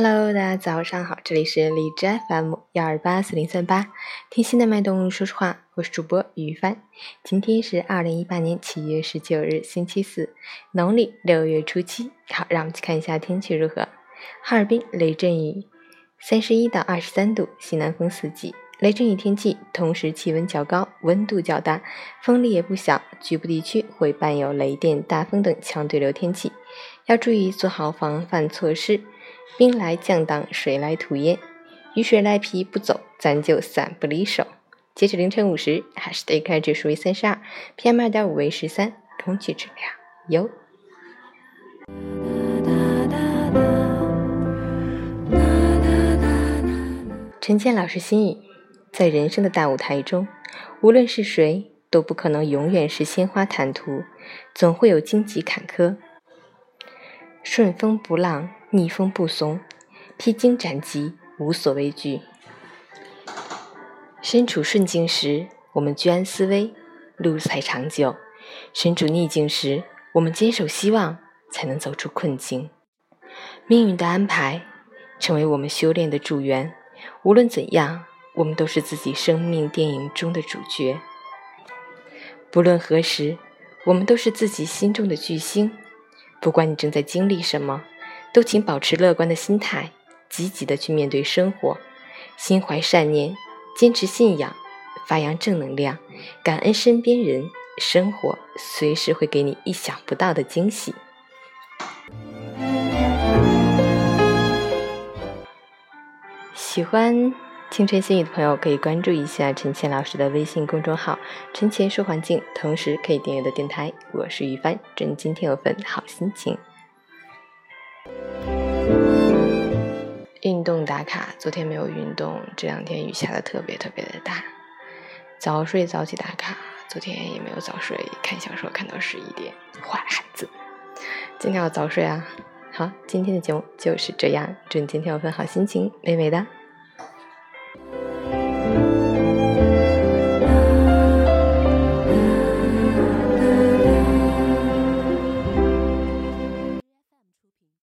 Hello，大家早上好，这里是荔枝 FM 幺二八四零三八，听心的脉动，说实话，我是主播于帆。今天是二零一八年七月十九日，星期四，农历六月初七。好，让我们去看一下天气如何。哈尔滨雷阵雨，三十一到二十三度，西南风四级。雷阵雨天气，同时气温较高，温度较大，风力也不小，局部地区会伴有雷电、大风等强对流天气，要注意做好防范措施。兵来将挡，水来土掩，雨水赖皮不走，咱就散不离手。截止凌晨五时，海市的 AQI 指数为三十二，PM 二点五为十三，空气质量优。陈倩老师心语：在人生的大舞台中，无论是谁，都不可能永远是鲜花坦途，总会有荆棘坎坷。顺风不浪。逆风不怂，披荆斩棘，无所畏惧。身处顺境时，我们居安思危，路才长久；身处逆境时，我们坚守希望，才能走出困境。命运的安排，成为我们修炼的助缘。无论怎样，我们都是自己生命电影中的主角。不论何时，我们都是自己心中的巨星。不管你正在经历什么。都请保持乐观的心态，积极的去面对生活，心怀善念，坚持信仰，发扬正能量，感恩身边人，生活随时会给你意想不到的惊喜。喜欢清晨心语的朋友可以关注一下陈倩老师的微信公众号“陈倩说环境”，同时可以订阅的电台。我是于帆，祝你今天有份好心情。运动打卡，昨天没有运动，这两天雨下的特别特别的大。早睡早起打卡，昨天也没有早睡，看小说看到十一点，坏孩子。今天要早睡啊！好，今天的节目就是这样，祝你今天有份好心情，美美的。